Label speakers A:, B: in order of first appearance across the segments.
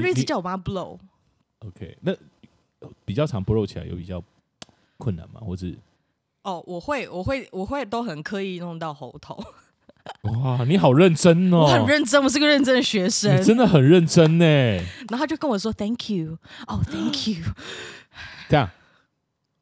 A: 他就一直叫我帮他 blow。
B: OK，那比较常 blow 起来有比较困难吗？或者
A: 哦，我会，我会，我会都很刻意弄到喉头。
B: 哇，你好认真哦！
A: 我很认真，我是个认真的学生。
B: 你真的很认真呢。
A: 然后他就跟我说：“Thank you，哦、oh,，Thank you。”
B: 这样。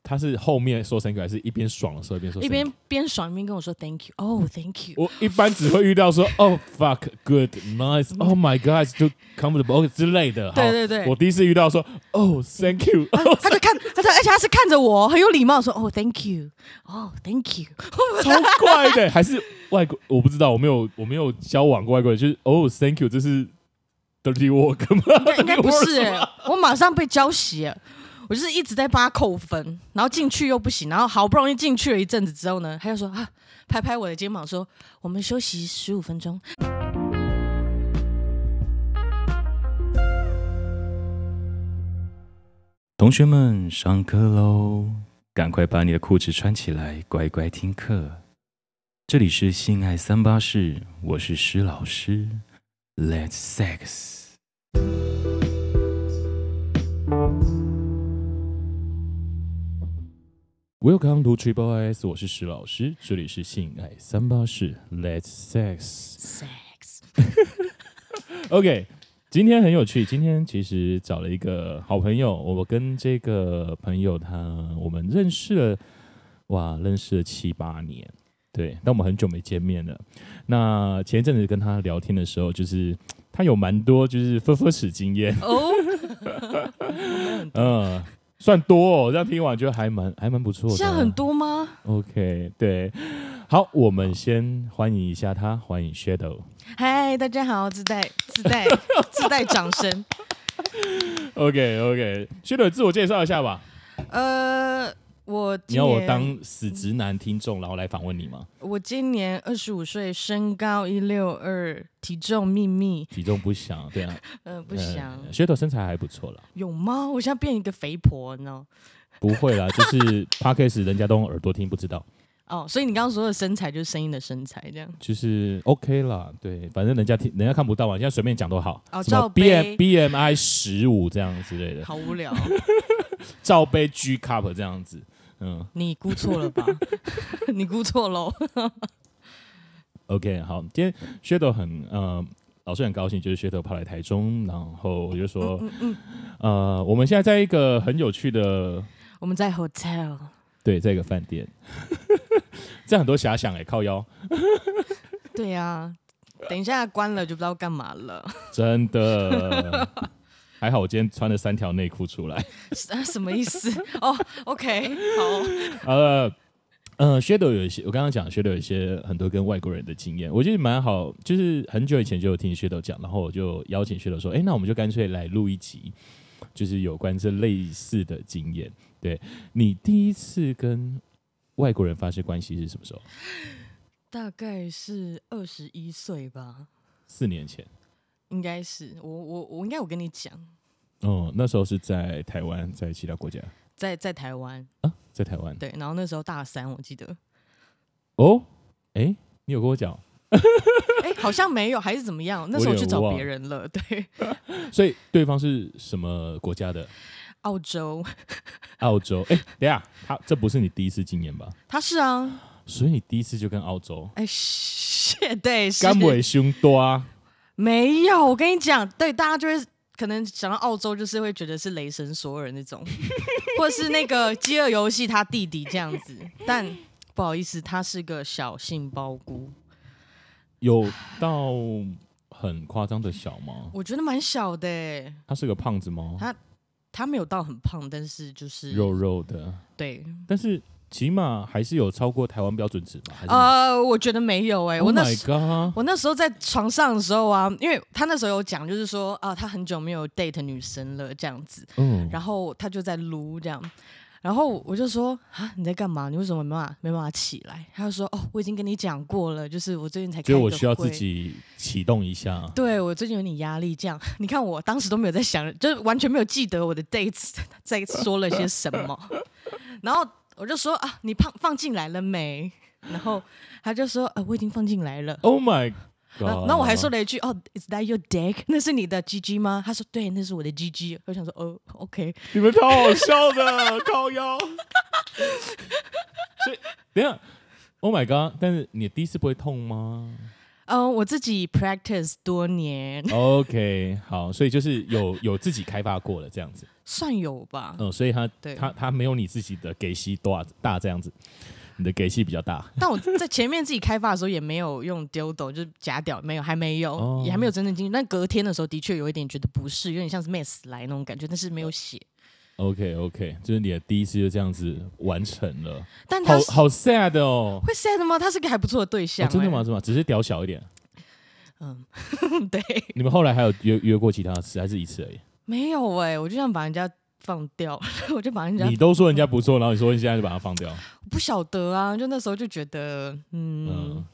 B: 他是后面说 thank you，还是一边爽的时候一边说？一边
A: 边爽一边跟我说 thank you，哦、oh,，thank you。
B: 我一般只会遇到说哦、oh,，fuck，good，nice，oh my god to comfortable 之类的。
A: 对对对。
B: 我第一次遇到说哦、oh,，thank you，
A: 他他就看，他就而且他是看着我，很有礼貌说哦、oh,，thank you，哦、oh,，thank you。
B: 超怪的，还是外国？我不知道，我没有我没有交往过外国人，就是哦、oh,，thank you，这是 dirty work 吗？
A: 应该不是，我马上被浇熄。我就是一直在帮他扣分，然后进去又不行，然后好不容易进去了一阵子之后呢，他就说啊，拍拍我的肩膀说，我们休息十五分钟。
C: 同学们上课喽，赶快把你的裤子穿起来，乖乖听课。这里是性爱三八室，我是施老师，Let's sex。Welcome to Triple S，我是石老师，这里是性爱三八室，Let's sex。
A: Sex。
C: OK，今天很有趣，今天其实找了一个好朋友，我跟这个朋友他我们认识了，哇，认识了七八年，对，但我们很久没见面了。那前一阵子跟他聊天的时候，就是他有蛮多就是分分史经验哦，嗯。算多哦，这样听完觉得还蛮还蛮不错的。
A: 现在很多吗
C: ？OK，对，好，我们先欢迎一下他，欢迎 Shadow。
A: 嗨，大家好，自带 自带自带掌声。
C: OK，OK，Shadow 自我介绍一下吧。
A: 呃。我
C: 你要我当死直男听众，然后来访问你吗？
A: 我今年二十五岁，身高一六二，体重秘密，
C: 体重不详，对啊，
A: 嗯、呃，不详。
C: 噱头身材还不错了，
A: 有吗？我现在变一个肥婆呢？
C: 不会啦，就是 Podcast 人家都用耳朵听，不知道。
A: 哦，所以你刚刚说的身材就是声音的身材，这样
C: 就是 OK 啦。对，反正人家听，人家看不到嘛，现在随便讲都好。
A: 哦，
C: 什么 B M B M I 十五这样之类的，
A: 好无聊。
C: 罩杯 G cup 这样子。嗯，
A: 你估错了吧？你估错喽。
C: OK，好，今天 Shadow 很呃，老师很高兴，就是 Shadow 跑来台中，然后我就说，嗯嗯嗯、呃，我们现在在一个很有趣的，
A: 我们在 hotel，
C: 对，在一个饭店，这样很多遐想哎，靠腰。
A: 对呀、啊，等一下关了就不知道干嘛了。
C: 真的。还好我今天穿了三条内裤出来，
A: 啊，什么意思？哦、oh,，OK，好。
C: 呃，呃，Shadow 有一些，我刚刚讲 Shadow 有一些很多跟外国人的经验，我觉得蛮好。就是很久以前就有听 Shadow 讲，然后我就邀请 Shadow 说，哎，那我们就干脆来录一集，就是有关这类似的经验。对，你第一次跟外国人发生关系是什么时候？
A: 大概是二十一岁吧。
C: 四年前。
A: 应该是我我我应该有跟你讲，
C: 哦，那时候是在台湾，在其他国家，
A: 在在台湾
C: 啊，在台湾，
A: 对，然后那时候大三，我记得，
C: 哦，哎，你有跟我讲，
A: 哎，好像没有，还是怎么样？那时候我去找别人了，对，
C: 所以对方是什么国家的？
A: 澳洲，
C: 澳洲，哎，等下，他这不是你第一次经验吧？
A: 他是啊，
C: 所以你第一次就跟澳洲，
A: 哎，是，对，
C: 干尾凶多啊。
A: 没有，我跟你讲，对，大家就会可能想到澳洲，就是会觉得是雷神索尔那种，或者是那个饥饿游戏他弟弟这样子。但不好意思，他是个小杏鲍菇。
C: 有到很夸张的小吗？
A: 我觉得蛮小的。
C: 他是个胖子吗？
A: 他他没有到很胖，但是就是
C: 肉肉的。
A: 对，
C: 但是。起码还是有超过台湾标准值吧？
A: 呃，我觉得没有哎、欸。我那时候
C: ，oh、
A: 我那时候在床上的时候啊，因为他那时候有讲，就是说啊，他很久没有 date 女生了这样子。嗯。然后他就在撸这样，然后我就说啊，你在干嘛？你为什么没办法没办法起来？他就说哦，我已经跟你讲过了，就是我最近才开。
C: 所以我需要自己启动一下。
A: 对，我最近有点压力，这样你看我当时都没有在想，就是完全没有记得我的 dates 在说了些什么，然后。我就说啊，你放放进来了没？然后他就说，啊，我已经放进来了。
C: Oh my god！
A: 然后我还说了一句：“哦，Is that your dick？那是你的 GG 吗？”他说：“对，那是我的 GG。”我想说：“哦，OK。”
C: 你们超好笑的，高腰。所以等下，Oh my God！但是你第一次不会痛吗？
A: 嗯，uh, 我自己 practice 多年。
C: OK，好，所以就是有有自己开发过了这样子，
A: 算有吧。
C: 嗯，所以他
A: 对
C: 他他没有你自己的给息多大这样子，你的给息比较大。
A: 但我在前面自己开发的时候也没有用 dildo，就是假屌，没有，还没有，哦、也还没有真正进去。但隔天的时候的确有一点觉得不适，有点像是 mess 来那种感觉，但是没有血。
C: OK OK，就是你的第一次就这样子完成了，
A: 但他
C: 好好 sad 哦，
A: 会 sad 吗？他是个还不错的对象、欸哦，
C: 真的吗？是吗？只是屌小一点，
A: 嗯，对。
C: 你们后来还有约约过其他次，还是一次而已？
A: 没有哎、欸，我就想把人家放掉，我就把人家，
C: 你都说人家不错，然后你说你现在就把他放掉，
A: 我不晓得啊，就那时候就觉得，嗯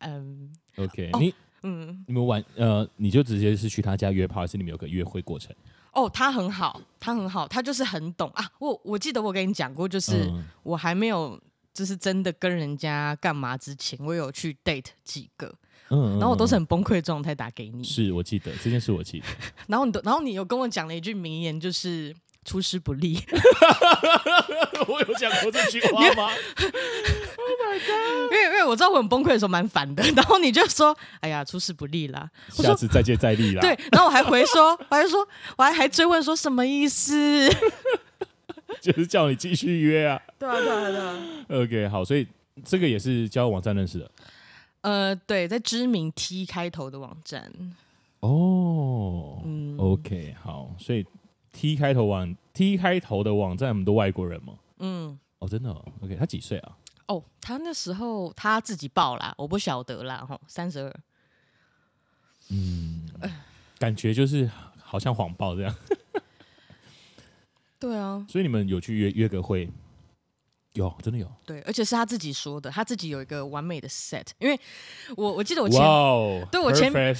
A: 嗯
C: ，OK，你嗯，你们玩呃，你就直接是去他家约炮，还是你们有个约会过程？
A: 哦，他很好，他很好，他就是很懂啊。我我记得我跟你讲过，就是我还没有就是真的跟人家干嘛之前，我有去 date 几个，嗯，然后我都是很崩溃状态打给你。
C: 是我记得这件事，我记得。
A: 然后你都，然后你有跟我讲了一句名言，就是。出师不利，
C: 我有讲过这句话吗？Oh my god！
A: 因为因为我知道我很崩溃的时候蛮烦的，然后你就说：“哎呀，出师不利啦，
C: 下次再接再厉啦。”
A: 对，然后我还回说，我还说，我还还追问说什么意思？
C: 就是叫你继续约啊。
A: 对啊，对啊，对啊。
C: OK，好，所以这个也是交友网站认识的。
A: 呃，对，在知名 T 开头的网站。
C: 哦，嗯，OK，好，所以。T 开头网 T 开头的网站，很多外国人吗？嗯，哦，真的、哦、，OK，他几岁啊？
A: 哦，他那时候他自己报啦，我不晓得啦，吼，三十二。
C: 嗯，感觉就是好像谎报这样。
A: 对啊，
C: 所以你们有去约约个会？有，真的有。
A: 对，而且是他自己说的，他自己有一个完美的 set，因为我我记得我前
C: ，wow,
A: 对我前面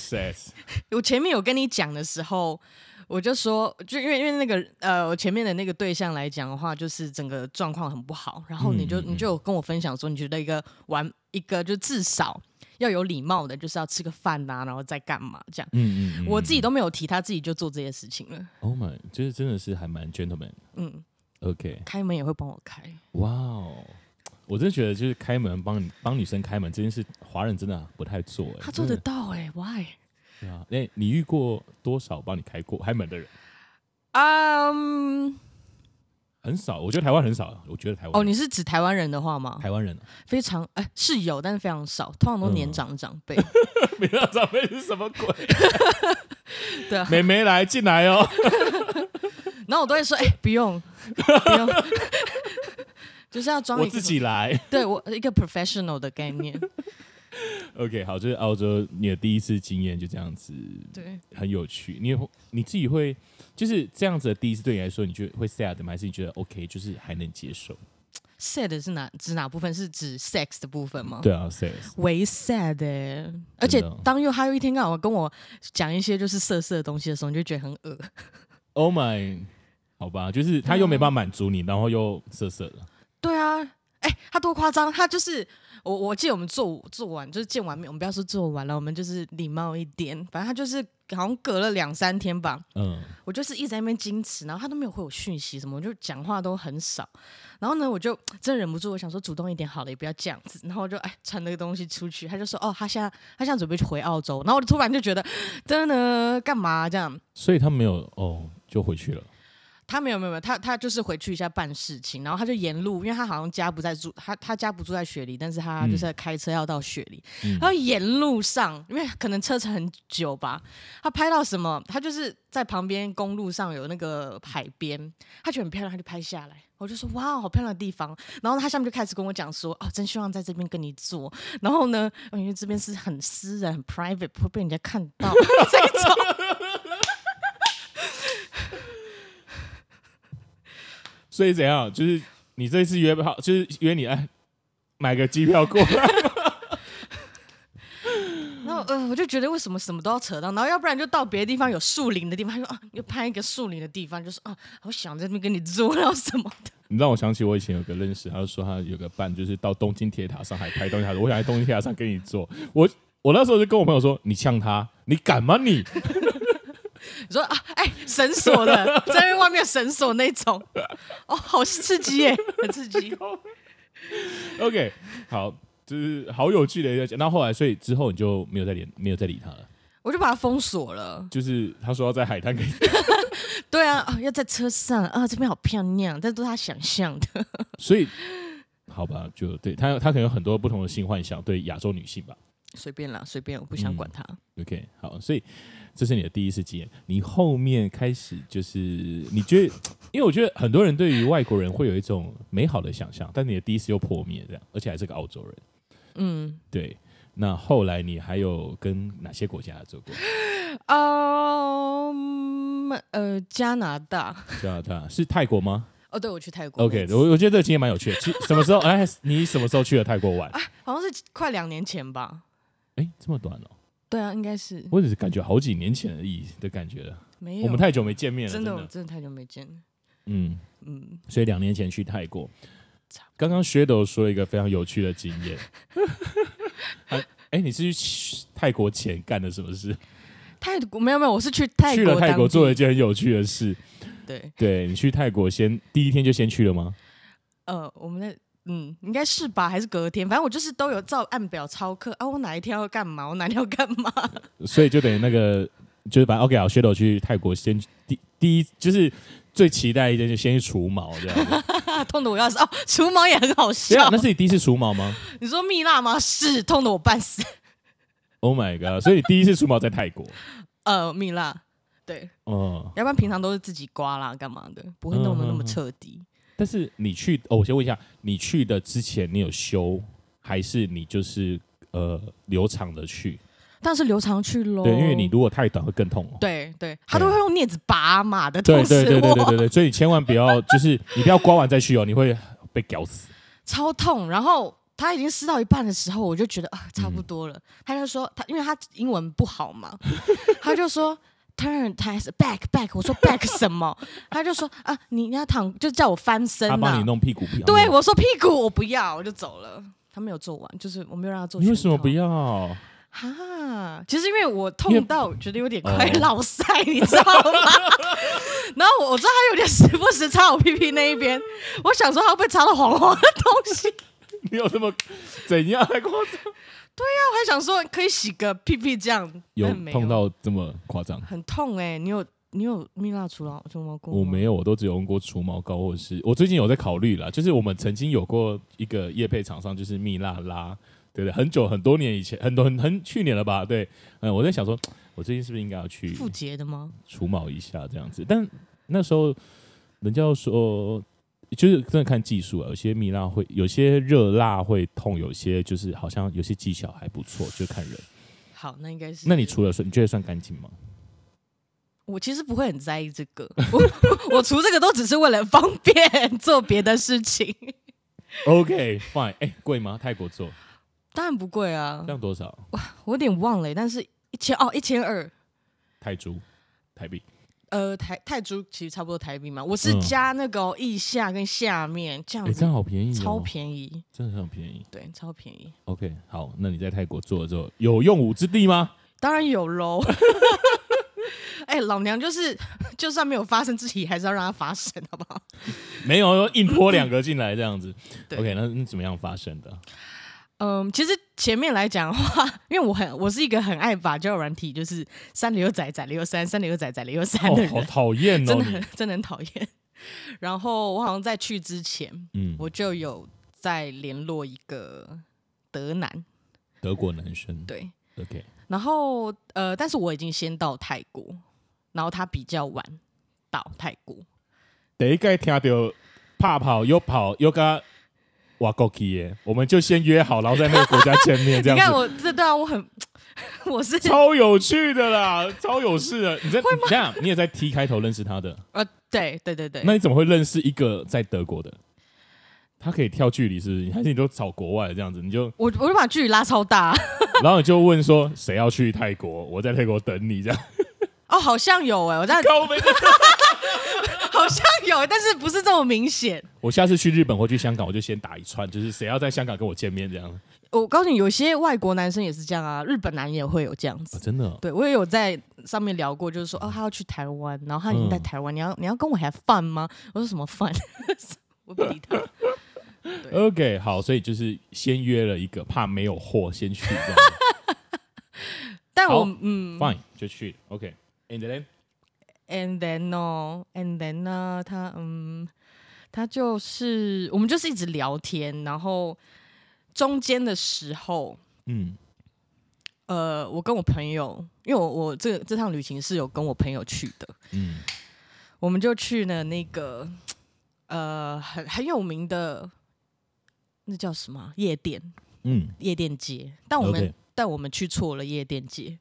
A: 我前面有跟你讲的时候。我就说，就因为因为那个呃，我前面的那个对象来讲的话，就是整个状况很不好。然后你就、嗯、你就有跟我分享说，你觉得一个玩一个就至少要有礼貌的，就是要吃个饭呐、啊，然后再干嘛这样。嗯嗯，嗯我自己都没有提，他自己就做这些事情了。
C: Oh my，就是真的是还蛮 gentleman。嗯，OK，
A: 开门也会帮我开。
C: 哇哦，我真的觉得就是开门帮帮女生开门这件事，华人真的不太做。
A: 他做得到哎，Why？
C: 对啊，哎，你遇过多少帮你开过开门的人？
A: 嗯，um,
C: 很少，我觉得台湾很少。我觉得台湾
A: 哦，你是指台湾人的话吗？
C: 台湾人
A: 非常哎是有，但是非常少，通常都年长长辈。
C: 年长长辈是什么鬼？
A: 对啊，
C: 妹妹来进来哦。
A: 然后我都会说，哎，不用，不用，就是要装
C: 我自己来。
A: 对我一个 professional 的概念。
C: OK，好，就是澳洲你的第一次经验就这样子，
A: 对，
C: 很有趣。你你自己会就是这样子的第一次对你来说，你觉得会 sad 吗？还是你觉得 OK，就是还能接受
A: ？sad 是哪指哪部分？是指 sex 的部分吗？
C: 对啊，sex
A: 为 sad，欸，而且当又他又一天到晚跟我讲一些就是色色的东西的时候，你就觉得很恶。
C: Oh my，好吧，就是他又没办法满足你，然后又色色的。
A: 对啊，哎，欸，他多夸张，他就是。我我记得我们做做完就是见完面，我们不要说做完了，我们就是礼貌一点。反正他就是好像隔了两三天吧，嗯，我就是一直在那边矜持，然后他都没有回我讯息什么，我就讲话都很少。然后呢，我就真的忍不住，我想说主动一点好了，也不要这样子。然后我就哎传那个东西出去，他就说哦，他现在他现在准备去回澳洲。然后我就突然就觉得真的干嘛这样？
C: 所以他没有哦，就回去了。
A: 他没有没有没有，他他就是回去一下办事情，然后他就沿路，因为他好像家不在住，他他家不住在雪梨，但是他就是在开车要到雪梨，嗯、然后沿路上，因为可能车程很久吧，他拍到什么，他就是在旁边公路上有那个海边，他觉得很漂亮，他就拍下来，我就说哇，好漂亮的地方，然后他下面就开始跟我讲说，哦，真希望在这边跟你做，然后呢，因为这边是很私人、很 private，不会被人家看到。这种。
C: 所以怎样？就是你这次约好，就是约你哎，买个机票过来。
A: 然后呃，我就觉得为什么什么都要扯到，然后要不然就到别的地方有树林的地方，说啊，又拍一个树林的地方，就是啊，我想在那边跟你做，然后什么的。
C: 你让我想起我以前有个认识，他就说他有个伴，就是到东京铁塔上还拍东西，他说我想在东京铁塔上跟你做。我我那时候就跟我朋友说：“你呛他，你敢吗你？”
A: 你说啊，哎、欸，绳索的，在外面绳索那种，哦，好刺激耶，很刺激。
C: OK，好，就是好有趣的一个。那后来，所以之后你就没有再联，没有再理他了。
A: 我就把他封锁了。
C: 就是他说要在海滩给你。
A: 对啊，啊，要在车上啊，这边好漂亮，但都是他想象的。
C: 所以，好吧，就对他，他可能有很多不同的性幻想，对亚洲女性吧。
A: 随便啦，随便，我不想管他。
C: 嗯、OK，好，所以这是你的第一次经验。你后面开始就是你觉得，因为我觉得很多人对于外国人会有一种美好的想象，但你的第一次又破灭，这样，而且还是个澳洲人。嗯，对。那后来你还有跟哪些国家做过？
A: 嗯，呃，加拿大。
C: 加拿大是泰国吗？
A: 哦，对，我去泰国。
C: OK，我我觉得这个经验蛮有趣的。其什么时候？哎，你什么时候去了泰国玩？
A: 啊，好像是快两年前吧。
C: 哎，这么短哦？
A: 对啊，应该是。
C: 我只是感觉好几年前而已的感觉了。
A: 没有，
C: 我们太久没见面了。
A: 真的，真的，真的太久没见了。
C: 嗯嗯，所以两年前去泰国。刚刚 Shadow 说了一个非常有趣的经验。哎、啊，你是去泰国前干了什么事？
A: 泰国没有没有，我是去泰国去了
C: 泰国做了一件很有趣的事。
A: 对，
C: 对你去泰国先第一天就先去了吗？
A: 呃，我们的。嗯，应该是吧，还是隔天？反正我就是都有照按表操课啊。我哪一天要干嘛？我哪天要干嘛？
C: 所以就等于那个，就是把 OK 好，Shadow 去泰国先第第一，就是最期待一件就先去除毛这样。
A: 痛的我要死哦，除毛也很好笑。
C: 那是你第一次除毛吗？
A: 你说蜜蜡吗？是，痛的我半死。
C: Oh my god！所以你第一次除毛在泰国？
A: 呃，蜜蜡，对，哦、嗯，要不然平常都是自己刮啦，干嘛的，不会弄得那么彻底。
C: 但是你去哦，我先问一下，你去的之前你有修，还是你就是呃留长的去？
A: 但是留长去喽。
C: 对，因为你如果太短会更痛哦。
A: 对对，他都会用镊子拔嘛的。
C: 对对对对对对，所以你千万不要，就是你不要刮完再去哦，你会被搞死。
A: 超痛，然后他已经撕到一半的时候，我就觉得啊，差不多了。嗯、他就说他，因为他英文不好嘛，他就说。Turn，他还是 back back，我说 back 什么？他就说啊，你要躺，就叫我翻身、啊。他
C: 帮你弄屁股，
A: 对我说屁股我不要，我就走了。他没有做完，就是我没有让他做。
C: 你为什么不要？
A: 哈，其实因为我痛到觉得有点快落赛，你知道吗？然后我我知道他有点时不时擦我屁屁那一边，我想说他会不会擦到黄黄的东西？
C: 你有这么怎样太夸张？
A: 对呀、啊，我还想说可以洗个屁屁这样，
C: 有痛到这么夸张？
A: 很痛哎、欸！你有你有蜜蜡除毛除毛膏？
C: 我没有，我都只有用过除毛膏，或者是我最近有在考虑啦。就是我们曾经有过一个业配厂商，就是蜜蜡拉，对不对？很久很多年以前，很多很很去年了吧？对，嗯，我在想说，我最近是不是应该要去
A: 复洁的吗？
C: 除毛一下这样子，但那时候人家说。就是真的看技术啊，有些蜜蜡会，有些热辣会痛，有些就是好像有些技巧还不错，就看人。
A: 好，那应该是。
C: 那你除了说，你觉得算干净吗？
A: 我其实不会很在意这个，我 我除这个都只是为了方便做别的事情。
C: OK fine，哎、欸，贵吗？泰国做？
A: 当然不贵啊。
C: 这样多少？
A: 哇，我有点忘了，但是一千哦，一千二
C: 泰铢，台币。
A: 呃，台泰铢其实差不多台币嘛，我是加那个腋下跟下面这样子，
C: 这样好便宜，
A: 超便宜，
C: 真的很便宜，
A: 对，超便宜。
C: OK，好，那你在泰国做了之后有用武之地吗？
A: 当然有喽。哎，老娘就是，就算没有发生，自己还是要让它发生，好不好？
C: 没有，硬泼两个进来这样子。OK，那那怎么样发生的？
A: 嗯，其实前面来讲的话，因为我很我是一个很爱把交友软体，就是三了又载，载了又三，三了又载，载了又三的人，
C: 哦、好讨厌哦，
A: 真的很 真的很讨厌。然后我好像在去之前，嗯，我就有在联络一个德男，
C: 德国男生，
A: 对
C: ，OK。
A: 然后呃，但是我已经先到泰国，然后他比较晚到泰国。
C: 第一个听到怕跑又跑又个。哇，够气耶！我们就先约好，然后在那个国家见面，这样子。你
A: 看我这对啊，我很，我是
C: 超有趣的啦，超有事的。你在？这样，你也在 T 开头认识他的？
A: 呃，对对对对。
C: 那你怎么会认识一个在德国的？他可以跳距离，是不是？还是你都找国外这样子？你就
A: 我我就把距离拉超大，
C: 然后你就问说谁要去泰国？我在泰国等你，这样。
A: 哦，好像有哎，我在。好像有，但是不是这么明显。
C: 我下次去日本或去香港，我就先打一串，就是谁要在香港跟我见面这样。
A: 我告诉你，有些外国男生也是这样啊，日本男也会有这样子。
C: 哦、真的、哦？
A: 对，我也有在上面聊过，就是说，哦，他要去台湾，然后他已经在台湾，嗯、你要你要跟我 have fun 吗？我说什么 fun？我不理他。
C: OK，好，所以就是先约了一个，怕没有货，先去这样。
A: 但我嗯
C: ，Fine，就去。OK，and、
A: then，and then 哦，and then 呢，他嗯，他就是我们就是一直聊天，然后。中间的时候，嗯，呃，我跟我朋友，因为我我这这趟旅行是有跟我朋友去的，嗯，我们就去了那个呃很很有名的那叫什么夜店，嗯，夜店街，但我们.但我们去错了夜店街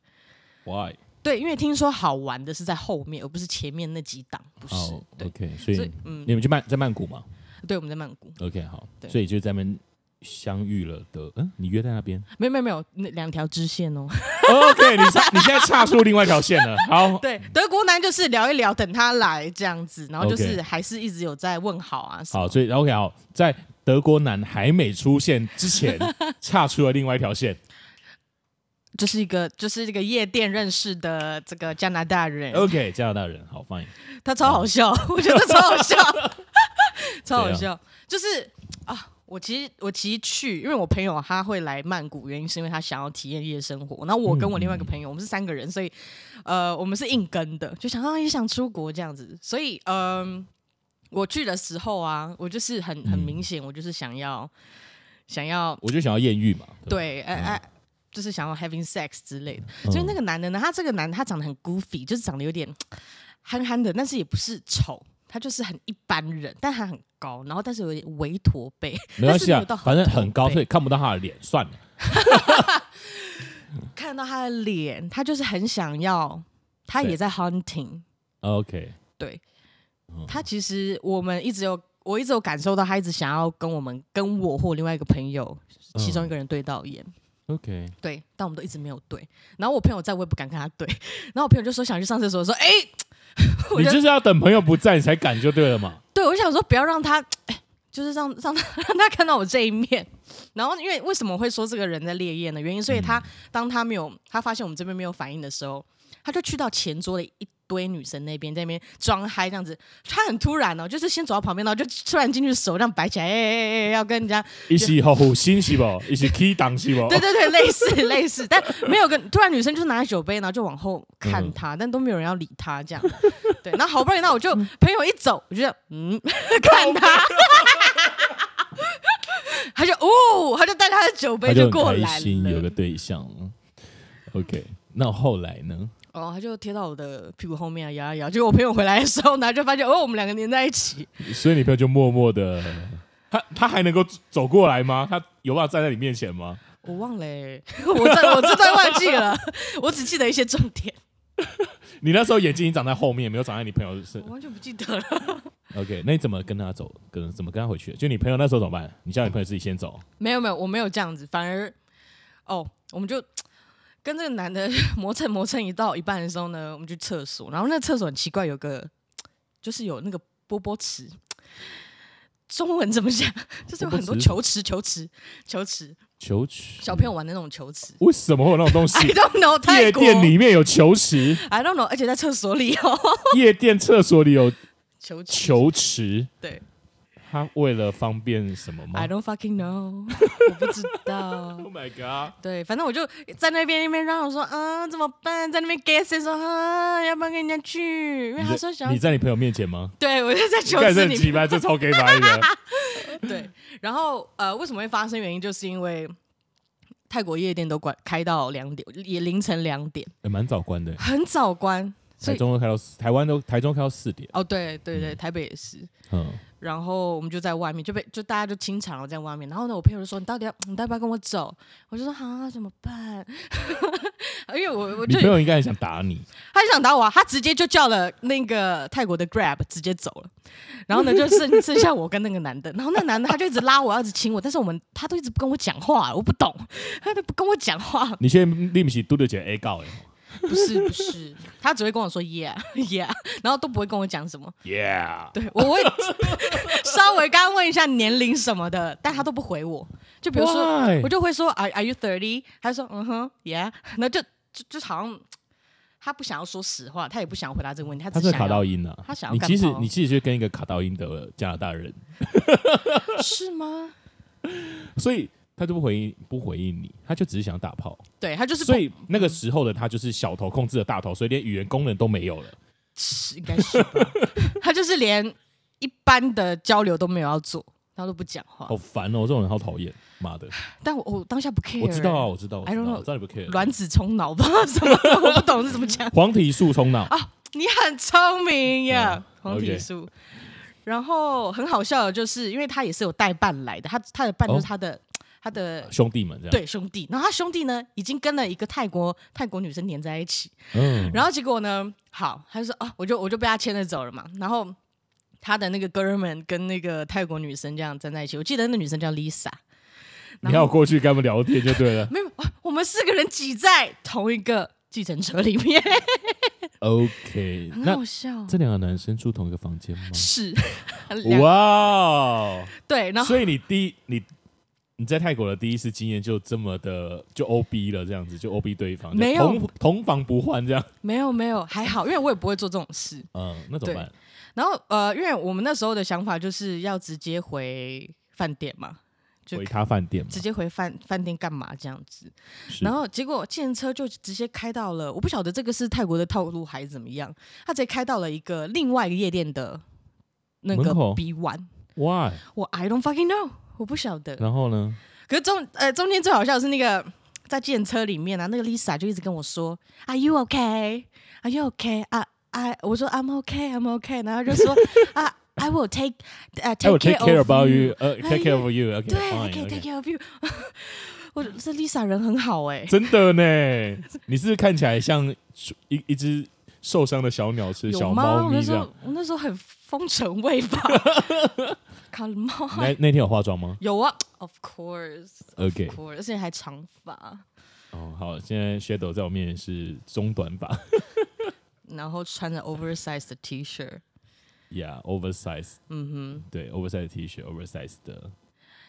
C: ，Why？
A: 对，因为听说好玩的是在后面，而不是前面那几档，不是、
C: oh,？OK，所以，所以嗯，你们去曼在曼谷吗？
A: 对，我们在曼谷。
C: OK，好，对所以就在那边。相遇了的，嗯，你约在那边？
A: 没有没有没有，那两条支线哦。
C: OK，你你现在岔出另外一条线了。好，
A: 对，德国男就是聊一聊，等他来这样子，然后就是还是一直有在问好啊。
C: 好，所以 OK 好，在德国男还没出现之前，岔出了另外一条线，
A: 就是一个就是一个夜店认识的这个加拿大人。
C: OK，加拿大人，好，Fine。
A: 他超好笑，嗯、我觉得超好笑，超好笑，就是啊。我其实我其实去，因为我朋友他会来曼谷，原因是因为他想要体验夜生活。然后我跟我另外一个朋友，嗯、我们是三个人，所以呃，我们是硬跟的，就想啊也想出国这样子。所以嗯、呃，我去的时候啊，我就是很很明显，我就是想要、嗯、想要，
C: 我就想要艳遇嘛。
A: 对，哎哎、嗯，就是想要 having sex 之类的。嗯、所以那个男的呢，他这个男的他长得很 goofy，就是长得有点 憨憨的，但是也不是丑。他就是很一般人，但他很高，然后但是有点微驼背，
C: 没关系啊，反正很高，所以看不到他的脸，算了。
A: 看到他的脸，他就是很想要，他也在 hunting。
C: OK，
A: 对，他其实我们一直有，我一直有感受到，他一直想要跟我们，跟我或另外一个朋友，其中一个人对到眼。
C: OK，
A: 对，但我们都一直没有对。然后我朋友在，我也不敢跟他对。然后我朋友就说想去上厕所，说哎。欸
C: 你就是要等朋友不在，你才敢就对了嘛。
A: 对，我想说不要让他，哎，就是让让他让他看到我这一面。然后，因为为什么会说这个人在烈焰呢？原因，所以他当他没有他发现我们这边没有反应的时候，他就去到前桌的一堆女生那边，在那边装嗨这样子。他很突然哦，就是先走到旁边，然后就突然进去手这样摆起来，哎哎哎，要跟人家
C: 一起好好心是不？一起 key 档是不？
A: 对对对，类似类似，但没有跟突然女生就是拿着酒杯，然后就往后看他，嗯、但都没有人要理他这样。对，然后好不容易，那我就朋友一走，我就嗯 看他，他就哦，他就带他的酒杯就过来了，
C: 有个对象。OK，那后来呢？
A: 哦，他就贴到我的屁股后面啊，摇一摇。结果我朋友回来的时候呢，就发现哦，我们两个黏在一起。
C: 所以你朋友就默默的，他他还能够走过来吗？他有办法站在你面前吗？
A: 我忘了、欸，我这我这段忘记了，我只记得一些重点。
C: 你那时候眼睛已经长在后面，没有长在你朋友身。
A: 我完全不记得了。
C: OK，那你怎么跟他走？跟怎么跟他回去？就你朋友那时候怎么办？你叫你朋友自己先走？
A: 没有没有，我没有这样子，反而哦，我们就。跟这个男的 磨蹭磨蹭，一到一半的时候呢，我们去厕所，然后那厕所很奇怪，有个就是有那个波波池，中文怎么讲？就是有很多球池、球池、球池、球池，小朋友玩的那种球池。
C: 为什么会有那种东西？
A: I don't know。
C: 夜店里面有球池？
A: I don't know。而且在厕所里哦，
C: 夜店厕所里有
A: 球池。
C: 球池，
A: 对。
C: 他为了方便什么吗
A: ？I don't fucking know，我不知道。
C: Oh my god！
A: 对，反正我就在那边那边嚷嚷说，啊，怎么办？在那边 guess 说，啊，要不要跟人家去？因为他说想。
C: 你在你朋友面前吗？
A: 对，我就在球池里面。
C: 几这超给白的。
A: 对，然后呃，为什么会发生？原因就是因为泰国夜店都关开到两点，也凌晨两点，
C: 也蛮早关的，
A: 很早关。
C: 台中都开到四，台湾都台中开到四点。
A: 哦，对对对，台北也是。嗯。然后我们就在外面，就被就大家就清场了，在外面。然后呢，我朋友就说：“你到底要你要不要跟我走？”我就说：“啊，怎么办？” 因为我我就
C: 你朋友应该很想打你，
A: 他就想打我啊！他直接就叫了那个泰国的 Grab，直接走了。然后呢，就剩 剩下我跟那个男的。然后那男的他就一直拉我，一直亲我，但是我们他都一直不跟我讲话，我不懂，他都不跟我讲话。
C: 你现在立不起嘟嘟姐 A 告哎。
A: 不是不是，他只会跟我说 yeah yeah，然后都不会跟我讲什么
C: yeah。
A: 对，我会稍微刚刚问一下年龄什么的，但他都不回我。就比如说，Why? 我就会说 are are you thirty？他说嗯哼 yeah，那就就就好像他不想要说实话，他也不想要回答这个问题，他只
C: 是卡到音了、啊。
A: 他想要
C: 你其实你其实就跟一个卡到音的加拿大人，
A: 是吗？
C: 所以。他就不回应，不回应你，他就只是想打炮。
A: 对他就是，
C: 所以那个时候的他就是小头控制了大头，所以连语言功能都没有了。
A: 是，应该是吧。他就是连一般的交流都没有要做，他都不讲话。
C: 好烦哦，这种人好讨厌，妈的！
A: 但我我当下不 care，
C: 我知道啊，我知道
A: ，I don't know，
C: 我知道你不 care。
A: 卵子冲脑吧？什么？我不懂是怎么讲。
C: 黄体素冲脑
A: 啊！你很聪明呀，黄体素。然后很好笑的就是，因为他也是有带伴来的，他他的伴就是他的。他的
C: 兄弟们
A: 这样，对兄弟，然后他兄弟呢，已经跟了一个泰国泰国女生黏在一起，嗯，然后结果呢，好，他就说啊，我就我就被他牵着走了嘛，然后他的那个哥们跟那个泰国女生这样站在一起，我记得那女生叫 Lisa，
C: 你要过去跟他们聊天就对了，
A: 没有，我们四个人挤在同一个计程车里面
C: ，OK，
A: 很好笑，
C: 这两个男生住同一个房间吗？
A: 是，
C: 哇 Wow，
A: 对，然后
C: 所以你第一你。你在泰国的第一次经验就这么的就 O B 了，这样子就 O B 对方，没有同同房不换这样，
A: 没有没有还好，因为我也不会做这种事。
C: 嗯，那怎么办？
A: 然后呃，因为我们那时候的想法就是要直接回饭店嘛，就
C: 回他饭店，
A: 直接回饭饭店干嘛这样子？然后结果计程车就直接开到了，我不晓得这个是泰国的套路还是怎么样，他直接开到了一个另外一个夜店的那个 B one。
C: Why？
A: 我 I don't fucking know。我不晓得，
C: 然后呢？
A: 可是中呃中间最好笑的是那个在计程车里面啊，那个 Lisa 就一直跟我说，Are you okay? Are you okay? 啊啊，我说 I'm okay, I'm okay，然后就说啊，I will take 呃 take care
C: about you，呃 take care of you，
A: 对，OK take care of you。我这 Lisa 人很好哎，
C: 真的呢。你是不是看起来像一一只受伤的小鸟，是小猫咪这样？
A: 我那时候很风尘味吧。卡猫
C: 那那天有化妆吗？
A: 有啊，Of course，OK，
C: 而
A: 且还长发。
C: 哦，好，现在 Shadow 在我面前是中短发，
A: 然后穿着 oversize 的 T 恤。
C: Yeah，oversize。嗯哼，对，oversize T 恤，oversize 的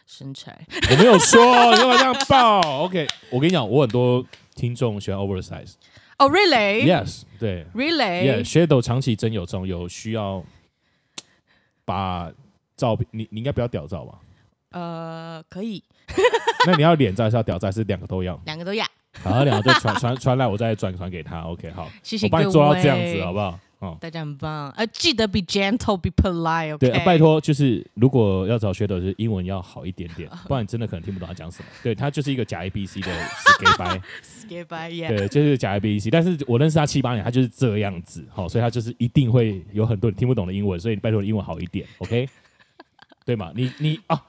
A: 身材。
C: 我没有说，你干嘛这样爆？OK，我跟你讲，我很多听众喜欢 oversize。
A: 哦，Really？Yes，对
C: ，Really？Yeah，Shadow 长期真有这种有需要把。照片，你你应该不要屌照吧？
A: 呃，可以。
C: 那你要脸照还是要屌照，还是两个都要？
A: 两个都要。
C: 好，两个就传传传来，我再转传给他。OK，好，
A: 谢谢。
C: 我帮你做到这样子，好不好？
A: 哦，大家很棒。呃，记得 be gentle，be polite。
C: 对，拜托，就是如果要找 Shadow，就是英文要好一点点，不然真的可能听不懂他讲什么。对，他就是一个假 A B C 的死 gay 掰，
A: 死 gay 掰，
C: 对，就是假 A B C。但是我认识他七八年，他就是这样子，好，所以他就是一定会有很多你听不懂的英文，所以拜托你英文好一点，OK。对嘛？你你啊，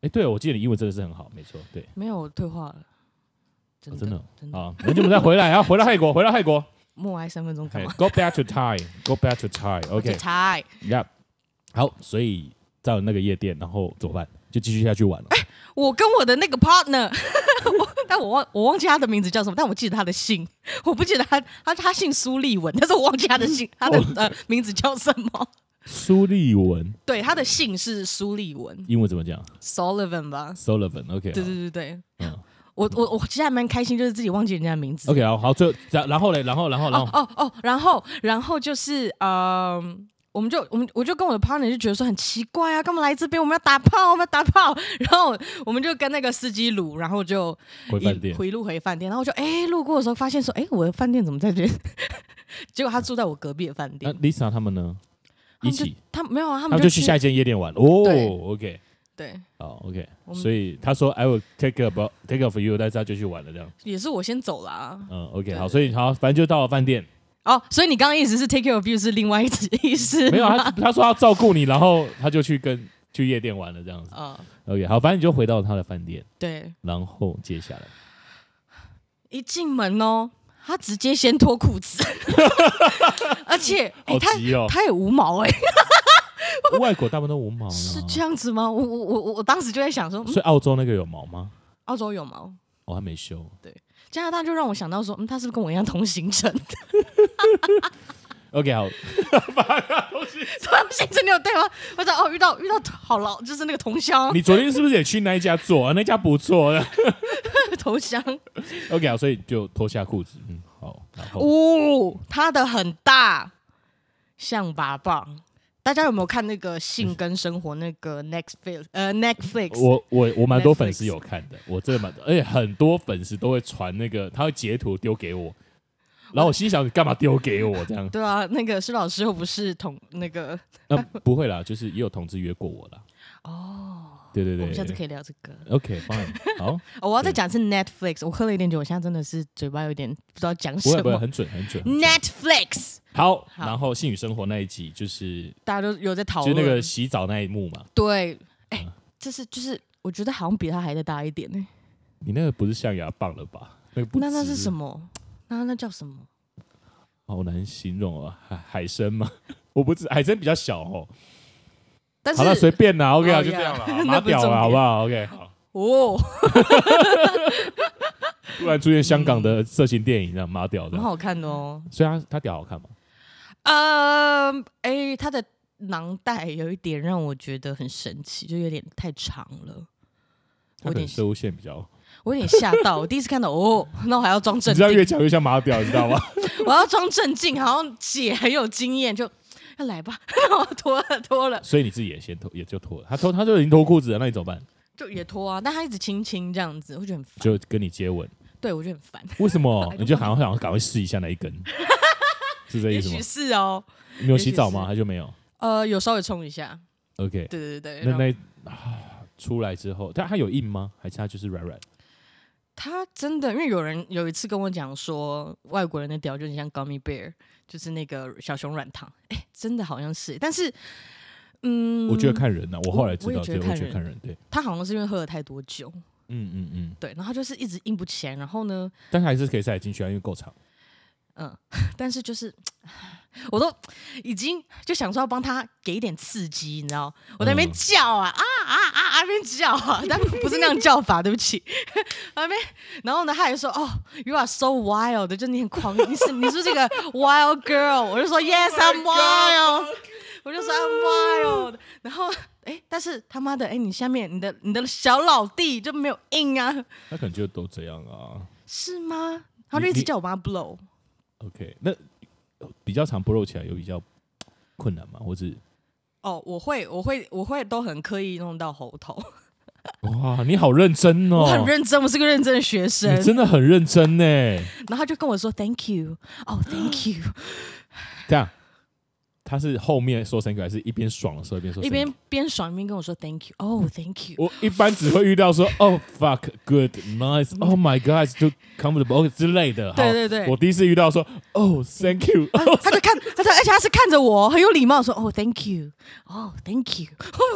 C: 哎，对，我记得你英文真的是很好，没错，对。
A: 没有，我退化了，
C: 真的，真的啊！那就我们再回来啊，回到泰国，回到泰国。
A: 默哀三分钟
C: ，Go back to Thai，Go back to Thai，OK，Thai，Yep。好，所以在那个夜店，然后怎么办？就继续下去玩了。哎，我
A: 跟我的那个 partner，但我忘我忘记他的名字叫什么，但我记得他的姓，我不记得他他他姓苏立文，但是我忘记他的姓，他的呃名字叫什么？
C: 苏立文，
A: 对，他的姓是苏立文，
C: 英文怎么讲
A: ？Sullivan 吧
C: ，Sullivan，OK，
A: 对对对对，嗯，我我我其实还蛮开心，就是自己忘记人家的名字。
C: OK，好，好，最然然后嘞，然后然后然后
A: 哦哦，然后然后就是嗯，我们就我们我就跟我的 partner 就觉得说很奇怪啊，干嘛来这边？我们要打炮，我们要打炮，然后我们就跟那个司机撸，然后就
C: 回饭店，
A: 回路回饭店，然后就哎路过的时候发现说，哎，我的饭店怎么在这边？结果他住在我隔壁的饭店。
C: 那 Lisa 他们呢？一起，
A: 他没有啊，
C: 他们就去下一间夜店玩哦。OK，
A: 对，
C: 好 OK，所以他说 I will take care about take care of you，但是他就去玩了这样。
A: 也是我先走了。
C: 嗯，OK，好，所以好，反正就到了饭店。
A: 哦，所以你刚刚意思是 take care of you 是另外一次意思？
C: 没有，他他说要照顾你，然后他就去跟去夜店玩了这样子。啊，OK，好，反正你就回到他的饭店。
A: 对，
C: 然后接下来
A: 一进门哦。他直接先脱裤子，而且、欸、他他也无毛哎、欸，
C: 外国大部分都无毛，
A: 是这样子吗？我我我我当时就在想说，
C: 所以澳洲那个有毛吗？
A: 澳洲有毛，
C: 我还没修。
A: 对，加拿大就让我想到说，嗯，他是不是跟我一样同行程
C: ？OK，好，
A: 同行程你有对吗？我说哦，遇到遇到好了，就是那个同乡。
C: 你昨天是不是也去那一家做啊？那家不错，
A: 同乡。
C: OK，好，所以就脱下裤子，嗯，好，然后
A: 哦，他的很大，象拔蚌。大家有没有看那个《性跟生活》那个 Netflix？呃，Netflix。
C: 我我我蛮多粉丝有看的，我真的蛮多，而且很多粉丝都会传那个，他会截图丢给我，然后我心想你干嘛丢给我这样？
A: 对啊，那个施老师又不是同那个，
C: 那不会啦，就是也有同志约过我啦。哦，对对对，
A: 我们下次可以聊这个。
C: OK，fine，好。
A: 我要再讲一次 Netflix，我喝了一点酒，我现在真的是嘴巴有点不知道讲什么。
C: 不会，很准，很准。
A: Netflix。
C: 好，然后性与生活那一集就是
A: 大家都有在讨论，
C: 就那个洗澡那一幕嘛。
A: 对，哎，这是就是我觉得好像比他还再大一点呢。
C: 你那个不是象牙棒了吧？那个不，
A: 那那是什么？那那叫什么？
C: 好难形容啊，海海参吗？我不知海参比较小哦。
A: 但是
C: 好了，随便啦，OK 啊，就这样了，马屌了，好不好？OK，好。哦。突然出现香港的色情电影，这样马屌的，
A: 很好看哦。
C: 所以他他屌好看吗？
A: 呃，哎，他的囊袋有一点让我觉得很神奇，就有点太长了。
C: 我有点收线比较，
A: 我有点吓到。我第一次看到，哦，那我还要装镇定，
C: 你知道越讲越像马屌，你知道吗？
A: 我要装镇静，好像姐很有经验，就要来吧。我脱了，脱了。
C: 所以你自己也先脱，也就脱了。他脱，他就已经脱裤子了，那你怎么办？
A: 就也脱啊，但他一直亲亲这样子，我觉得很烦。
C: 就跟你接吻，
A: 对我觉得很烦。
C: 为什么？你就好像想赶快试一下那一根。是这意思吗？
A: 是哦。
C: 你有洗澡吗？他就没有？
A: 呃，有稍微冲一下。
C: OK。
A: 对对对。
C: 那那出来之后，但它有硬吗？还是它就是软软？
A: 它真的，因为有人有一次跟我讲说，外国人的屌就很像 gummy bear，就是那个小熊软糖。哎，真的好像是，但是，嗯，
C: 我觉得看人呐。我后来知道，我觉得看人。对。
A: 他好像是因为喝了太多酒。
C: 嗯嗯嗯。
A: 对，然后就是一直硬不起来，然后呢？
C: 但还是可以塞进去啊，因为够长。
A: 嗯，但是就是，我都已经就想说要帮他给一点刺激，你知道？我在那边叫啊、嗯、啊啊啊啊，那边叫啊，但不是那样叫法，对不起。那边，然后呢，他还说：“哦，You are so wild，就你很狂，你是你是这个 wild girl。”我就说：“Yes，I'm wild。”我就说：“I'm wild。”然后，哎，但是他妈的，哎，你下面你的你的小老弟就没有硬啊？
C: 他可能就都这样啊？
A: 是吗？他就一直叫我帮他 blow。
C: OK，那比较常 blow 起来有比较困难吗？或者
A: 哦，我会，我会，我会都很刻意弄到喉头。
C: 哇，你好认真哦！
A: 我很认真，我是个认真的学生。
C: 你真的很认真呢。
A: 然后他就跟我说：“Thank you，哦，Thank you。”
C: 这样。他是后面说 thank you，还是一边爽的时候一边说？一边
A: 边爽一边跟我说 thank you，哦、oh,，thank you。
C: 我一般只会遇到说哦、oh,，fuck，good，nice，oh my god，to comfortable 之类的。
A: 对对对。
C: 我第一次遇到说哦、oh,，thank you，
A: 他就看，他就而且他是看着我，很有礼貌说哦、oh,，thank you，哦、oh,，thank you。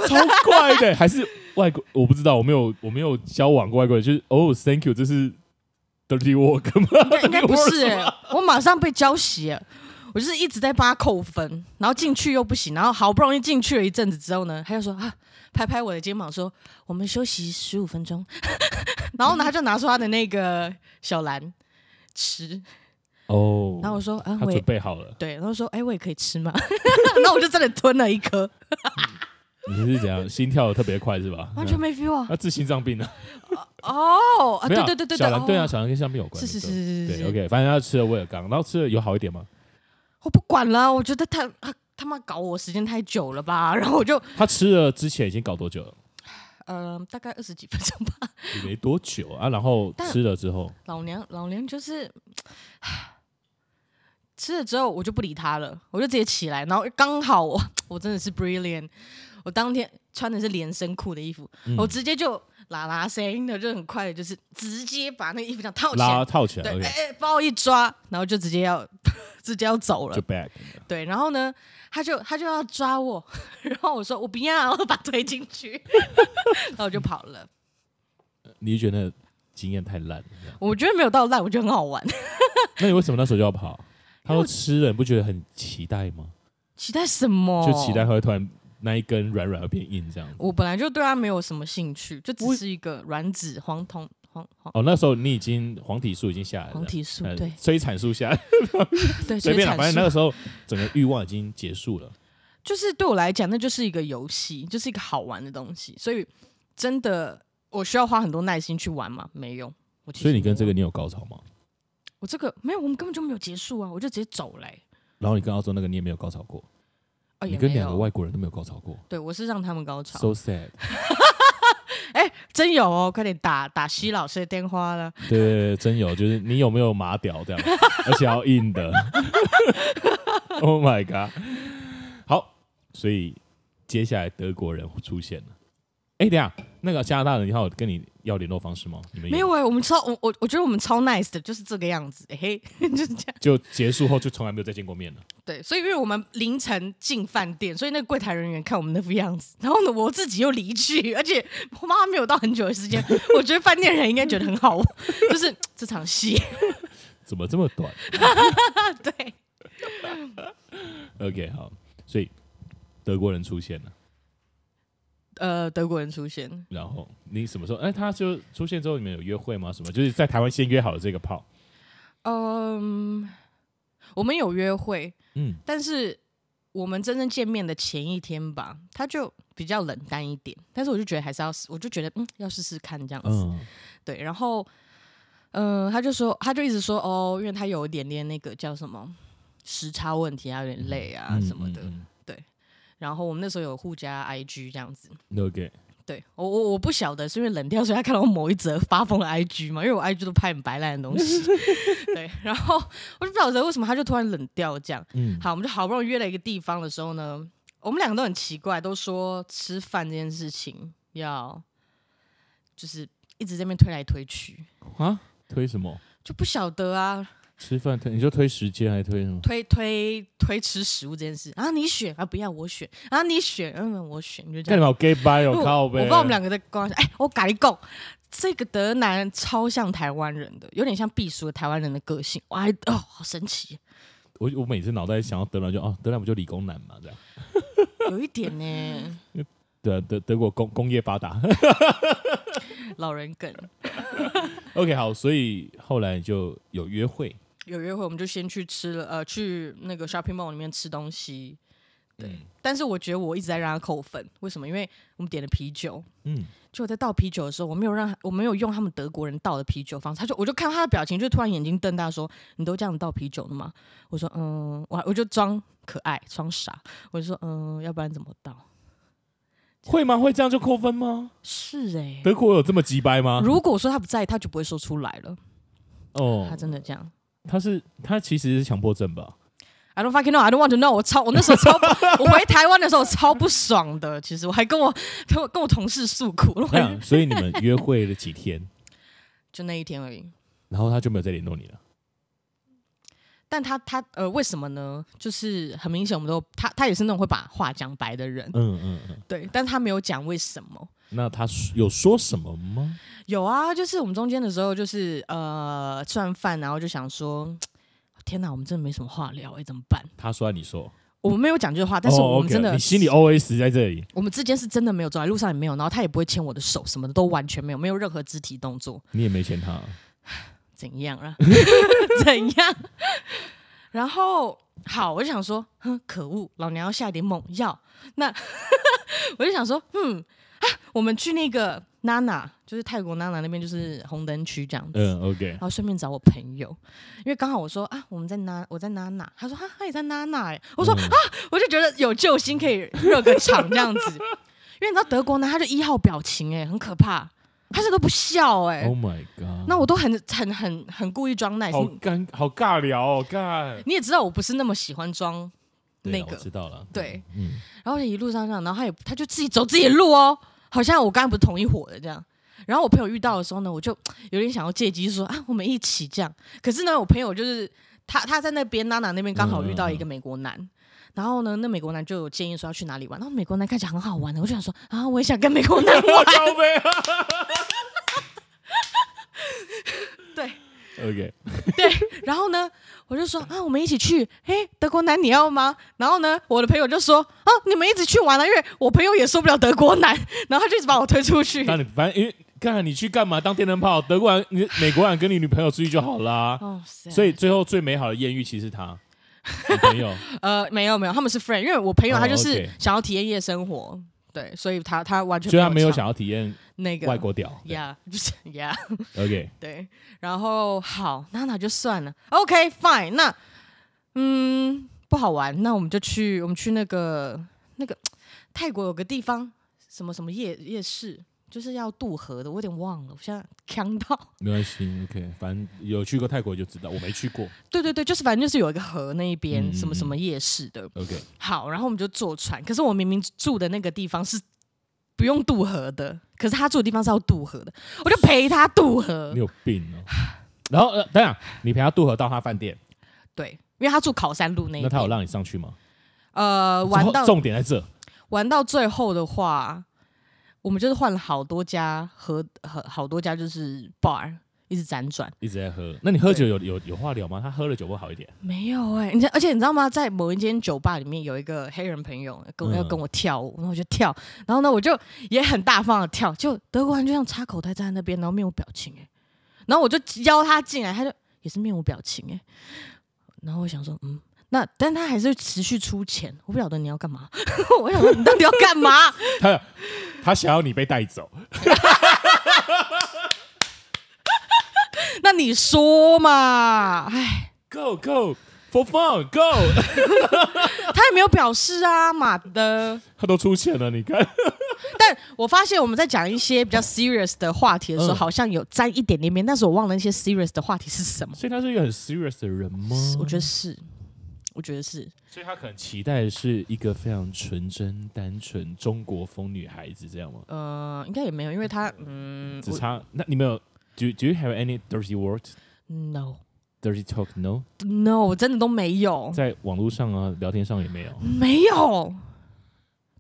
C: 超怪的，还是外国？我不知道，我没有我没有交往过外国人，就是哦、oh,，thank you，这是 dirty work 吗？
A: 应该不是，我马上被浇熄。我就是一直在帮他扣分，然后进去又不行，然后好不容易进去了一阵子之后呢，他就说啊，拍拍我的肩膀说，我们休息十五分钟，然后呢他就拿出他的那个小蓝吃
C: 哦，
A: 然后我说啊，
C: 我准备好了，
A: 对，然后说哎，我也可以吃吗？那我就真的吞了一颗。
C: 你是怎样心跳的特别快是吧？
A: 完全没 feel 啊，
C: 那治心脏病呢？
A: 哦，对对对对，
C: 小蓝对啊，小蓝跟心脏病有关，
A: 是是是是是，
C: 对，OK，反正他吃了威而钢，然后吃了有好一点吗？
A: 我不管了，我觉得他他他妈搞我时间太久了吧，然后我就
C: 他吃了之前已经搞多久了？
A: 呃，大概二十几分钟吧，
C: 也没多久啊。然后吃了之后，
A: 老娘老娘就是吃了之后我就不理他了，我就直接起来，然后刚好我 我真的是 brilliant，我当天穿的是连身裤的衣服，嗯、我直接就。啦啦声的就很快的，就是直接把那个衣服这样套起来，
C: 套起来，
A: 对，哎哎，把我一抓，然后就直接要 直接要走了，
C: 就 back，
A: 对，然后呢，他就他就要抓我，然后我说我不要，我把推进去，然后我就跑了。
C: 你觉得经验太烂？
A: 我觉得没有到烂，我觉得很好玩。
C: 那你为什么那时候就要跑？他说吃了，你不觉得很期待吗？
A: 期待什么？
C: 就期待他会突然。那一根软软而变硬这样子，
A: 我本来就对它没有什么兴趣，就只是一个软纸黄铜黄黄
C: 哦，那时候你已经黄体素已经下来了，
A: 黄体素对，
C: 催产素下来，
A: 对，
C: 随便了，反正那个时候整个欲望已经结束了。
A: 就是对我来讲，那就是一个游戏，就是一个好玩的东西，所以真的我需要花很多耐心去玩吗？没有。
C: 所以你跟这个你有高潮吗？
A: 我这个没有，我们根本就没有结束啊，我就直接走嘞、欸。
C: 然后你跟澳洲那个你也没有高潮过，哦、你跟两个外国人都没有高潮过。
A: 对，我是让他们高潮。
C: So sad。
A: 哎、欸，真有哦，快点打打西老师的电话了。
C: 对，真有，就是你有没有马屌这样，而且要硬的。Oh my god！好，所以接下来德国人出现了。哎、欸，等下，那个加拿大人，你还有跟你要联络方式吗？你们有
A: 没有哎、欸，我们超我我我觉得我们超 nice 的，就是这个样子，欸、嘿，就是这样。
C: 就结束后就从来没有再见过面了。
A: 对，所以因为我们凌晨进饭店，所以那个柜台人员看我们那副样子，然后呢，我自己又离去，而且我妈妈没有到很久的时间，我觉得饭店人应该觉得很好，就是这场戏
C: 怎么这么短？
A: 对
C: ，OK，好，所以德国人出现了。
A: 呃，德国人出现，
C: 然后你什么时候？哎，他就出现之后，你们有约会吗？什么？就是在台湾先约好了这个炮。
A: 嗯，我们有约会，嗯，但是我们真正见面的前一天吧，他就比较冷淡一点。但是我就觉得还是要试，我就觉得嗯，要试试看这样子。嗯、对，然后嗯、呃，他就说，他就一直说哦，因为他有一点点那个叫什么时差问题啊，有点累啊什么的。嗯嗯嗯然后我们那时候有互加 IG 这样子
C: ，OK，
A: 对我我我不晓得是因为冷掉，所以他看到我某一则发疯的 IG 嘛，因为我 IG 都拍很白烂的东西，对，然后我就不晓得为什么他就突然冷掉这样，嗯，好，我们就好不容易约了一个地方的时候呢，我们两个都很奇怪，都说吃饭这件事情要就是一直在那边推来推去
C: 啊，推什么？
A: 就不晓得啊。
C: 吃饭推，你就推时间还推什么？
A: 推推推吃食物这件事啊，你选啊，不要我选啊，你选，嗯，我选，你就这样。干
C: 嘛 gay bye 哦，靠北！
A: 我不知道我们两个在关系。哎、欸，我改你讲，这个德男人超像台湾人的，有点像避暑的台湾人的个性。哇，哦，好神奇。
C: 我我每次脑袋想要德男就哦，德男不就理工男嘛，这样。
A: 有一点呢。
C: 对，德德国工工业发达。
A: 老人梗。
C: OK，好，所以后来就有约会。
A: 有约会，我们就先去吃了，呃，去那个 shopping mall 里面吃东西。对，嗯、但是我觉得我一直在让他扣分，为什么？因为我们点了啤酒，嗯，就我在倒啤酒的时候，我没有让，我没有用他们德国人倒的啤酒方式，他就我就看他的表情，就突然眼睛瞪大，说：“你都这样倒啤酒的吗？”我说：“嗯，我我就装可爱，装傻，我就说：嗯，要不然怎么倒？
C: 会吗？会这样就扣分吗？
A: 是哎、欸，
C: 德国有这么鸡掰吗？
A: 如果说他不在意，他就不会说出来了。
C: 哦，
A: 他真的这样。”
C: 他是他其实是强迫症吧
A: ？I don't fucking know. I don't want to know. 我超我那时候超 我回台湾的时候超不爽的。其实我还跟我跟我跟我同事诉苦。
C: 所以你们约会了几天？
A: 就那一天而已。
C: 然后他就没有再联络你了。
A: 但他他呃为什么呢？就是很明显，我们都他他也是那种会把话讲白的人。嗯嗯嗯。对，但他没有讲为什么。
C: 那他有说什么吗？
A: 有啊，就是我们中间的时候，就是呃吃完饭，然后就想说，天哪，我们真的没什么话聊，哎，怎么办？
C: 他说，你说，
A: 我们没有讲这句话，但是我们真的，
C: 你心里 OS 在这里。
A: 我们之间是真的没有走在路上也没有，然后他也不会牵我的手，什么的都完全没有，没有任何肢体动作。
C: 你也没牵他，
A: 怎样啊？怎样？然后好，我就想说，哼，可恶，老娘要下一点猛药。那 我就想说，嗯。啊，我们去那个娜娜，就是泰国娜娜那边，就是红灯区这样子。嗯
C: ，OK。
A: 然后顺便找我朋友，因为刚好我说啊，我们在娜，我在娜娜。他说哈，他也在娜娜。哎，我说、嗯、啊，我就觉得有救星可以热个场这样子。因为你知道德国呢，他就一号表情哎，很可怕，他是都不笑哎。
C: Oh my god！
A: 那我都很很很很故意装耐心，
C: 好尴好尬聊哦，尬。
A: 你也知道我不是那么喜欢装那个，
C: 知道了。
A: 对，嗯。然后一路上上，然后他也他就自己走自己的路哦。好像我刚刚不是同一伙的这样，然后我朋友遇到的时候呢，我就 有点想要借机说啊，我们一起这样。可是呢，我朋友就是他他在那边娜娜那边刚好遇到一个美国男，嗯、然后呢，那美国男就有建议说要去哪里玩，然后美国男看起来很好玩的，我就想说啊，我也想跟美国男玩。对。
C: OK，
A: 对，然后呢，我就说啊，我们一起去，嘿，德国男你要吗？然后呢，我的朋友就说啊，你们一起去玩了，因为我朋友也受不了德国男，然后他就一直把我推出去。
C: 那你反正因为看你去干嘛？当电灯泡？德国人、你美国人跟你女朋友出去就好啦。哦，所以最后最美好的艳遇其实是他 女朋友。
A: 呃，没有没有，他们是 friend，因为我朋友他就是想要体验夜生活。Oh. 对，所以他他完全，
C: 所以他没有想要体验
A: 那个
C: 外国屌
A: ，Yeah，就是
C: Yeah，OK，
A: 对，然后好，那那就算了，OK，Fine，那嗯不好玩，那我们就去我们去那个那个泰国有个地方，什么什么夜夜市。就是要渡河的，我有点忘了，我现在呛到。
C: 没关系，OK，反正有去过泰国就知道，我没去过。
A: 对对对，就是反正就是有一个河那一边，嗯、什么什么夜市的。
C: OK，
A: 好，然后我们就坐船，可是我明明住的那个地方是不用渡河的，可是他住的地方是要渡河的，我就陪他渡河。
C: 你有病哦！然后呃，等下你陪他渡河到他饭店。
A: 对，因为他住考山路那一。
C: 那他有让你上去吗？
A: 呃，玩到
C: 重点在这，
A: 玩到最后的话。我们就是换了好多家和和好多家就是 bar，一直辗转，
C: 一直在喝。那你喝酒有有有话聊吗？他喝了酒会好一点？
A: 没有哎、欸，你而且你知道吗？在某一间酒吧里面有一个黑人朋友跟我要跟我跳舞，然后我就跳，然后呢我就也很大方的跳，就德国人就像插口袋站在那边，然后面无表情哎、欸，然后我就邀他进来，他就也是面无表情哎、欸，然后我想说嗯。那，但他还是持续出钱，我不晓得你要干嘛。我想说，你到底要干嘛？
C: 他他想要你被带走。
A: 那你说嘛？哎
C: ，Go Go for fun Go。
A: 他也没有表示啊，妈的。
C: 他都出钱了，你看。
A: 但我发现我们在讲一些比较 serious 的话题的时候，嗯、好像有沾一点点边，但是我忘了那些 serious 的话题是什么。
C: 所以他是一个很 serious 的人吗？
A: 我觉得是。我觉得是，
C: 所以他可能期待的是一个非常纯真、单纯中国风女孩子，这样吗？
A: 呃，应该也没有，因为他嗯，
C: 只差那你没有？Do Do you have any dirty words？No。Dirty talk？No？No，
A: 我真的都没有。
C: 在网络上啊，聊天上也没有。
A: 没有。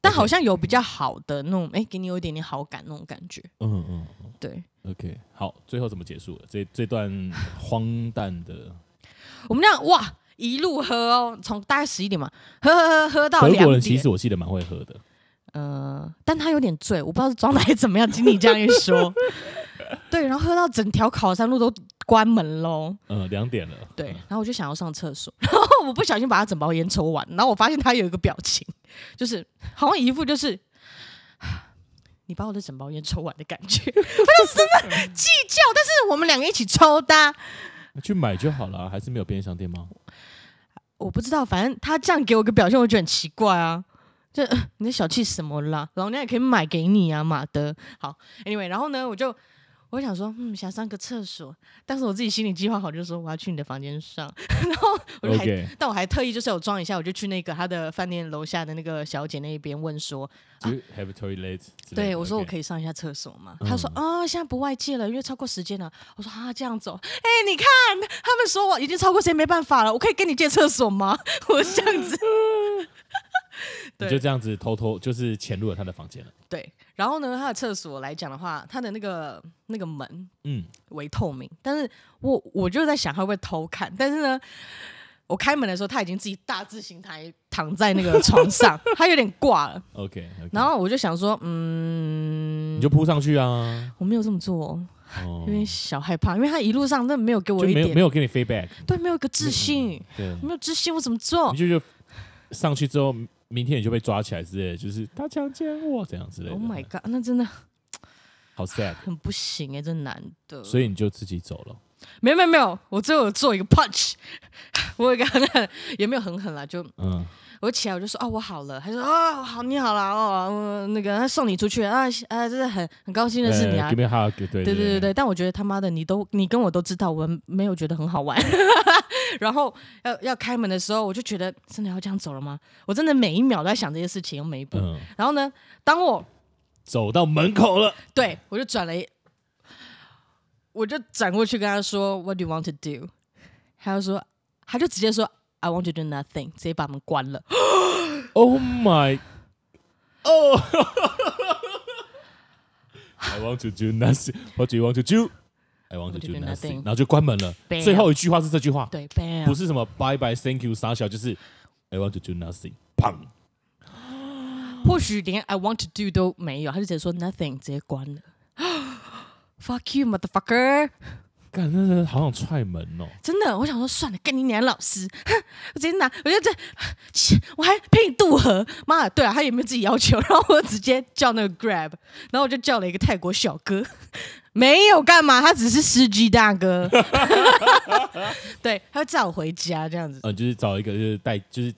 A: 但好像有比较好的那种，哎给你有一点点好感那种感觉。嗯嗯嗯，对。
C: OK，好，最后怎么结束了？这这段荒诞的，
A: 我们这样哇。一路喝哦，从大概十一点嘛，喝喝喝喝到两点。
C: 德国人其实我记得蛮会喝的，
A: 呃，但他有点醉，我不知道是装的还是怎么样。经你这样一说，对，然后喝到整条考山路都关门喽。
C: 嗯，两点了。
A: 对，然后我就想要上厕所，然后我不小心把他整包烟抽完，然后我发现他有一个表情，就是好像一副就是 你把我的整包烟抽完的感觉。他就真的计较，但是我们两个一起抽的，
C: 去买就好了，还是没有便利商店吗？
A: 我不知道，反正他这样给我个表现，我觉得很奇怪啊。就你在小气什么啦？老娘也可以买给你啊，马德。好，Anyway，然后呢，我就。我想说，嗯，想上个厕所，但是我自己心里计划好，就是说我要去你的房间上，然后我就还，Okay. 但我还特意就是有装一下，我就去那个他的饭店楼下的那个小姐那边问说
C: ，Do you have a toilet？
A: 对，我说我可以上一下厕所吗？他 Okay. 说啊，现在不外借了，因为超过时间了。我说啊，这样走，哎，你看他们说我已经超过时间，没办法了，我可以跟你借厕所吗？我这样子。
C: 对你就这样子偷偷就是潜入了他的房间了。
A: 对，然后呢，他的厕所来讲的话，他的那个那个门，嗯，为透明。但是我我就在想他会不会偷看，但是呢，我开门的时候他已经自己大字型台躺在那个 床上，他有点挂了。
C: OK，, okay.
A: 然后我就想说，嗯，
C: 你就扑上去啊。
A: 我没有这么做，哦、有点小害怕，因为他一路上真的没有给我一点，
C: 没有没有给你 feedback，
A: 对，没有一个自信，对，没有自信，我怎么做？
C: 你就就上去之后。明天你就被抓起来之类的，就是他强奸我这样之类的。
A: Oh my god，那真的
C: 好 sad，
A: 很不行哎、欸，这男的。
C: 所以你就自己走了？
A: 没有没有没有，我最后做一个 punch，我有一个很狠，也没有很狠啦，就嗯。我起来我就说啊，我好了。他说啊，好，你好了哦，那个他送你出去啊啊，真的很很高兴认识你啊。
C: 对对对对
A: 对，但我觉得他妈的，你都你跟我都知道，我没有觉得很好玩。然后要要开门的时候，我就觉得真的要这样走了吗？我真的每一秒都在想这些事情，又每一步。嗯、然后呢，当我
C: 走到门口了，
A: 对我就转了一，我就转过去跟他说，What do you want to do？他就说，他就直接说。I want to do nothing，直接把门关了。
C: Oh my！哦！I want to do nothing. What do you want to do? I want to do nothing. 然后就关门了。最后一句话是这句话，
A: 对，
C: 不是什么 Bye bye, Thank you，傻小，就是 I want to do nothing。砰！
A: 或许连 I want to do 都没有，他就直接说 nothing，直接关了。 fuck you motherfucker。
C: 干，那是好想踹门哦！
A: 真的，我想说算了，跟你娘老师，我直接拿，我就这，我还陪你渡河，妈的，对啊，他有没有自己要求？然后我直接叫那个 Grab，然后我就叫了一个泰国小哥，没有干嘛，他只是司机大哥，对，他会载我回家这样子，
C: 嗯，就是找一个就是带就是。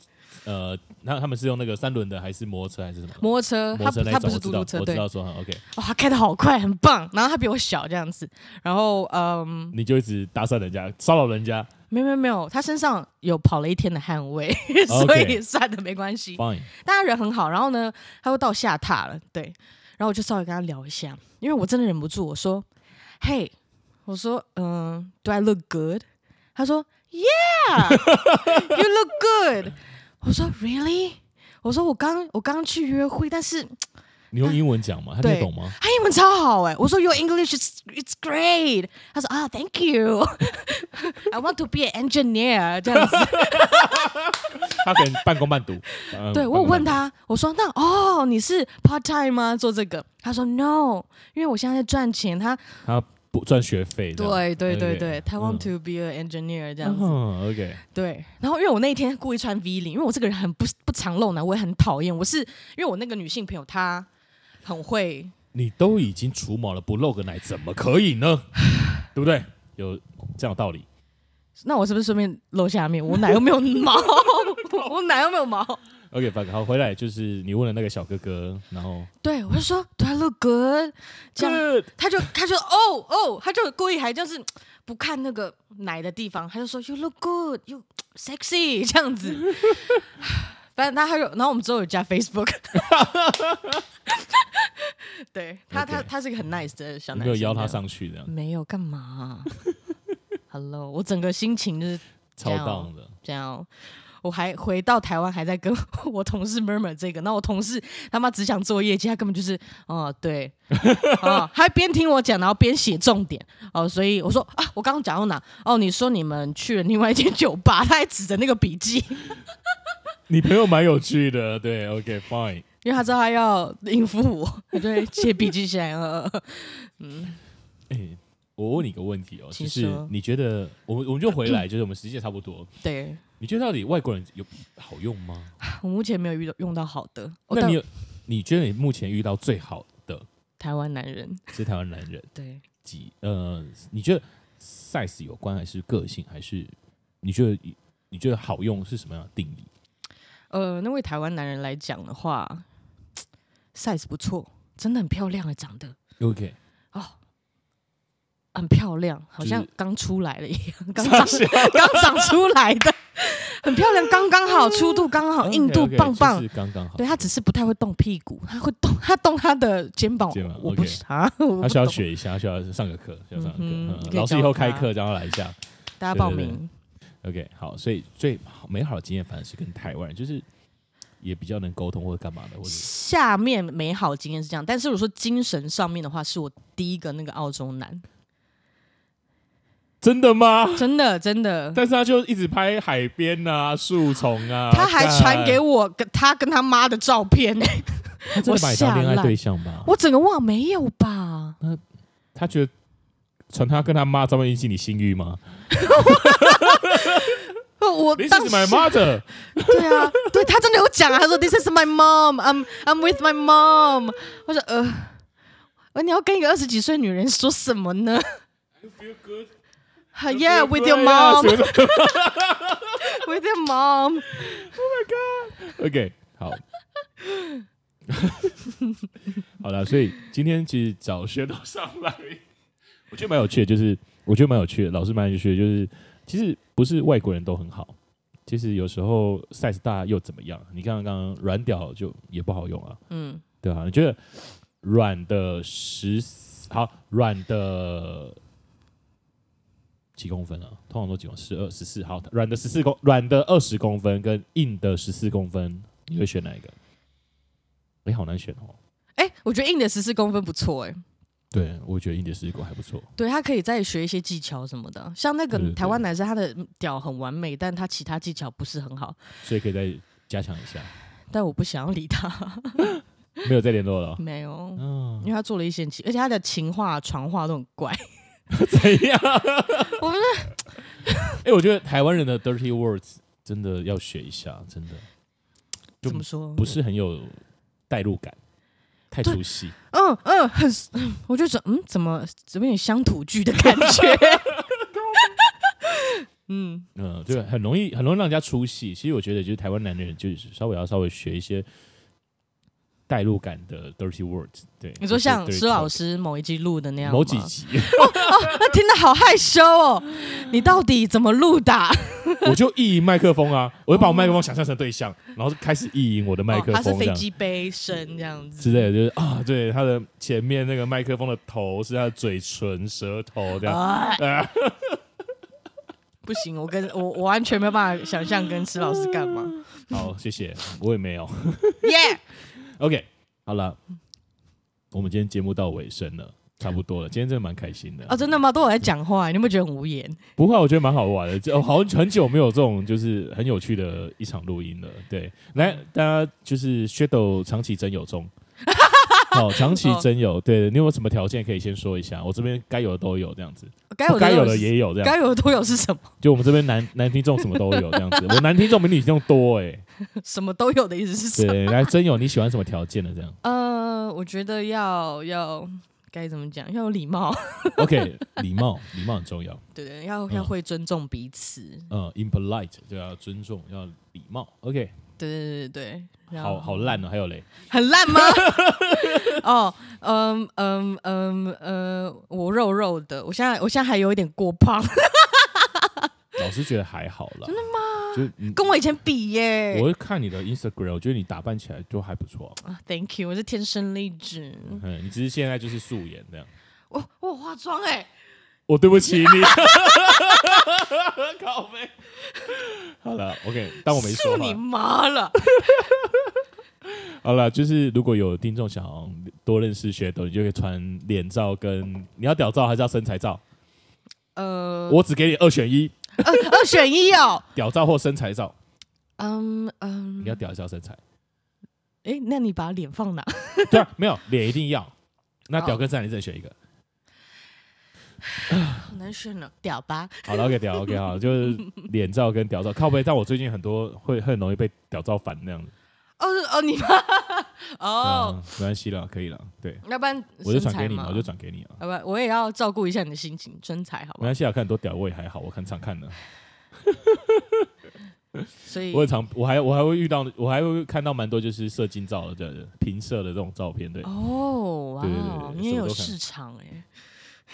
C: 呃，那他们是用那个三轮的，还是摩托车，还是什么？
A: 摩托车，他他不是嘟嘟车，
C: 我知道说对，OK。
A: 哇，他开的好快，很棒。然后他比我小这样子，然后嗯，
C: 你就一直搭讪人家，骚扰人家？
A: 没有没有没有，他身上有跑了一天的汗味 所以算的，没关系。但他人很好。然后呢，他又到下榻了，对。然后我就稍微跟他聊一下，因为我真的忍不住，我说：“Hey，我说，嗯，Do I look good？” 他说：“Yeah，You look good。”我说 Really？我说我刚我刚去约会，但是
C: 你用英文讲吗？他听得懂吗？
A: 他英文超好哎！我说 Your English is it's great。他说啊，Thank you。I want to be an engineer。这样子，
C: 他可能半工半读。
A: 对，我有问他，我说那哦，你是 part time 吗？做这个？他说 No，因为我现在在赚钱。他
C: 他。不赚学费，
A: 对对对对，他 want to be an engineer 这样子
C: ，OK，
A: 对。然后因为我那一天故意穿 V 领，因为我这个人很不不常露奶，我也很讨厌。我是因为我那个女性朋友她很会，
C: 你都已经除毛了，不露个奶怎么可以呢？对不对？有这样的道理。
A: 那我是不是顺便露下面？我奶又没有毛，我奶又没有毛。
C: OK，好，回来就是你问了那个小哥哥，然后
A: 对我就说，Do I look good？这样他就他就哦哦，他就故意还就是不看那个奶的地方，他就说 You look good，You sexy 这样子。反正他还有，然后我们之后有加 Facebook。对他，他他是个很 nice 的小男生。
C: 没有邀他上去的？
A: 没有干嘛？Hello，我整个心情就是
C: 超 down 的，
A: 这样。我还回到台湾，还在跟 我同事 murmur 这个，那我同事他妈只想做业绩，他根本就是哦，对，哦，还边听我讲，然后边写重点哦，所以我说啊，我刚刚讲到哪？哦，你说你们去了另外一间酒吧，他还指着那个笔记。
C: 你朋友蛮有趣的，对，OK fine，
A: 因为他知道他要应付我，他就会写笔记起来了。嗯，
C: 欸，我问你个问题哦，就是你觉得我们我们就回来，就是我们时间差不多，
A: 对。
C: 你觉得到底外国人有好用吗？
A: 我目前没有遇到用到好的。
C: 那你有你觉得你目前遇到最好的
A: 台湾男人
C: 是台湾男人？
A: 对，
C: 几呃？你觉得 size 有关，还是个性，还是你觉得你觉得好用是什么样的定义？
A: 呃，那位台湾男人来讲的话，size 不错，真的很漂亮啊，长得
C: OK
A: 哦。很漂亮，好像刚出来了一样，刚长刚长出来的，很漂亮，刚刚好，粗度刚好，硬度棒棒，
C: 刚刚好。
A: 对，他只是不太会动屁股，他会动，他动他的肩膀。我不啊，
C: 他需要学一下，需要上个课，需要上个课。老师以后开课，让他来一下，
A: 大家报名。
C: OK，好，所以最美好的经验反而是跟台湾人，就是也比较能沟通或者干嘛的。或者
A: 下面美好经验是这样，但是我说精神上面的话，是我第一个那个澳洲男。
C: 真的吗？
A: 真的真的，
C: 但是他就一直拍海边啊、树丛啊，
A: 他还传给我跟他跟他妈的照片呢、欸。
C: 他真的把你当恋爱对象吧？
A: 我整个忘没有吧？
C: 那他觉得传他跟他妈照片引起你性欲吗？
A: 我
C: This is my mother。
A: 对啊，对他真的有讲啊，他说 This is my mom. I'm I'm with my mom。我说呃，你要跟一个二十几岁女人说什么呢？Yeah, with your mom. With your mom.
C: Oh my god. OK，好，好了，所以今天其实找学都上来，我觉得蛮有趣的，就是我觉得蛮有趣的，老师蛮有趣的，就是其实不是外国人都很好，其实有时候 size 大又怎么样？你看刚刚软屌就也不好用啊，嗯，对啊？你觉得软的十好软的？几公分啊？通常都几公分？十二、十四。好，软的十四公，软的二十公分跟硬的十四公分，你会选哪一个？哎、欸，好难选哦。
A: 哎、欸，我觉得硬的十四公分不错哎、欸。
C: 对，我觉得硬的十四公分还不错。
A: 对，他可以再学一些技巧什么的，像那个台湾男生，他的屌很完美，但他其他技巧不是很好，
C: 所以可以再加强一下。
A: 但我不想要理他。
C: 没有再联络了，
A: 没有，嗯，因为他做了一些情，而且他的情话、传话都很怪，
C: 怎样？我们，哎，我觉得台湾人的 dirty words 真的要学一下，真的，
A: 怎么说？
C: 不是很有代入感，太出戏。
A: 嗯嗯，很，我就说，嗯，怎么怎么有点乡土剧的感觉？
C: 嗯 嗯，对很容易很容易让人家出戏。其实我觉得，就是台湾男人就是稍微要稍微学一些代入感的 dirty words。对，
A: 你说像施老师某一集录的那样，
C: 某几集
A: 哦 哦，那听得好害羞哦。你到底怎么录的？
C: 我就意淫麦克风啊，我就把我麦克风想象成对象，然后开始意淫我的麦克风。它
A: 是飞机杯声这样子
C: 之类的，就是啊，对，他的前面那个麦克风的头是他的嘴唇、舌头这样。
A: 不行，我跟我我完全没有办法想象跟施老师干嘛。
C: 好，谢谢，我也没有。
A: 耶
C: OK，好了，我们今天节目到尾声了，差不多了。今天真的蛮开心的
A: 啊！真的吗？都有在讲话，你有没有觉得很无言？
C: 不会，我觉得蛮好玩的。就好很久没有这种就是很有趣的一场录音了。对，来，大家就是 Shadow 长期真友中。好，长期征友，对，你有什么条件可以先说一下？我这边该有的都有，这样子，该有该有的也有，这样，
A: 该有的都有是什么？
C: 就我们这边男男听众什么都有，这样子，我男听众比女听众多哎。
A: 什么都有的意思是什么？
C: 对，来真有，你喜欢什么条件的？这样？
A: 呃，我觉得要要该怎么讲？要有礼貌。
C: OK，礼貌，礼貌很重要。
A: 对对，要要会尊重彼此。
C: 嗯，impolite 就要尊重，要礼貌。OK。
A: 对对对对。
C: 好好烂哦，还有嘞，
A: 很烂吗？哦，嗯嗯嗯嗯，我肉肉的，我现在我现在还有一点过胖。
C: 老师觉得还好了。
A: 真的吗？
C: 就
A: 跟我以前比耶。
C: 我会看你的 Instagram，我觉得你打扮起来就还不错
A: 啊。Thank you，我是天生丽质。
C: 嗯，你只是现在就是素颜这样。
A: 我我化妆哎。
C: 我对不起你。靠北。好了，OK，当我没说。
A: 你妈了。
C: 好了，就是如果有听众想多认识 Shadow，你就可以传脸照跟你要屌照还是要身材照？呃，我只给你二选一。
A: 二二选一哦，
C: 屌照或身材照。
A: 嗯嗯，
C: 你要屌一下身材？
A: 哎，那你把脸放哪？
C: 对啊，没有脸一定要。那屌跟身材你只能选一个。
A: 好难选呢，屌吧。
C: 好了，OK，屌 OK 好，就是脸照跟屌照靠背。但我最近很多会很容易被屌照烦那样子。
A: 哦哦，你 哦，
C: 没关系了，可以了，对，
A: 要不然
C: 我就转给你，我就转给你
A: 啊，要不然我也要照顾一下你的心情，身材好。
C: 没关系啊，看很多屌我也还好，我很常看的。
A: 所以，
C: 我也常，我还我还会遇到，我还会看到蛮多就是射精照的，对，平射的这种照片，对。
A: 哦，对对对，你也有市场哎，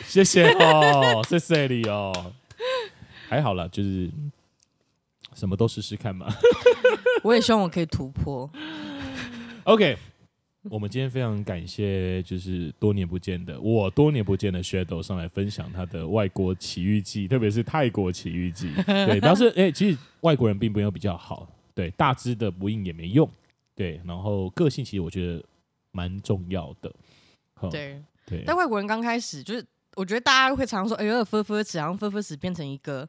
C: 谢谢哦，谢谢你哦，还好啦，就是。什么都试试看嘛，
A: 我也希望我可以突破。
C: OK，我们今天非常感谢，就是多年不见的我，多年不见的 Shadow 上来分享他的外国奇遇记，特别是泰国奇遇记。对，但是哎，其实外国人并没有比较好，对，大只的不硬也没用，对，然后个性其实我觉得蛮重要的。
A: 对对，但外国人刚开始就是，我觉得大家会常常说，哎呦，分分词，然后分分词变成一个。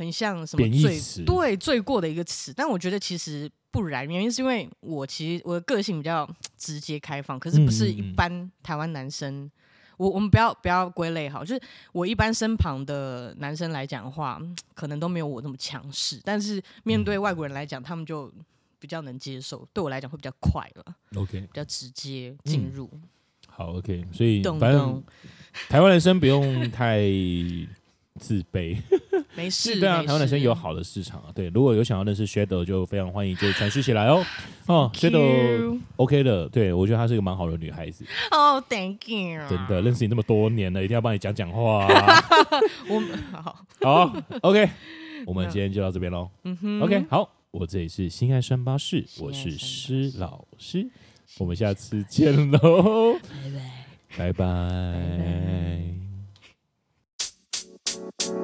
A: 很像什么罪？对，罪过的一个词，但我觉得其实不然，原因是因为我其实我的个性比较直接开放，可是不是一般台湾男生。嗯嗯，我我们不要不要归类好，就是我一般身旁的男生来讲的话，可能都没有我那么强势，但是面对外国人来讲，他们就比较能接受，对我来讲会比较快了。OK，比较直接进入。
C: 嗯。好，OK，所以反正 台湾男生不用太。自卑，
A: 没事。
C: 对啊，台湾男生有好的市场啊。对，如果有想要认识 Shadow，就非常欢迎，就传讯起来哦。哦，Shadow OK 的，对我觉得她是一个蛮好的女孩子。
A: 哦，oh，Thank you。
C: 真的，认识你那么多年了，一定要帮你讲讲话啊。
A: 我好，
C: 好，OK，我们今天就到这边喽。嗯哼，OK，好，我这里是心爱三巴士，我是施老师，我们下次见喽，拜拜，拜拜。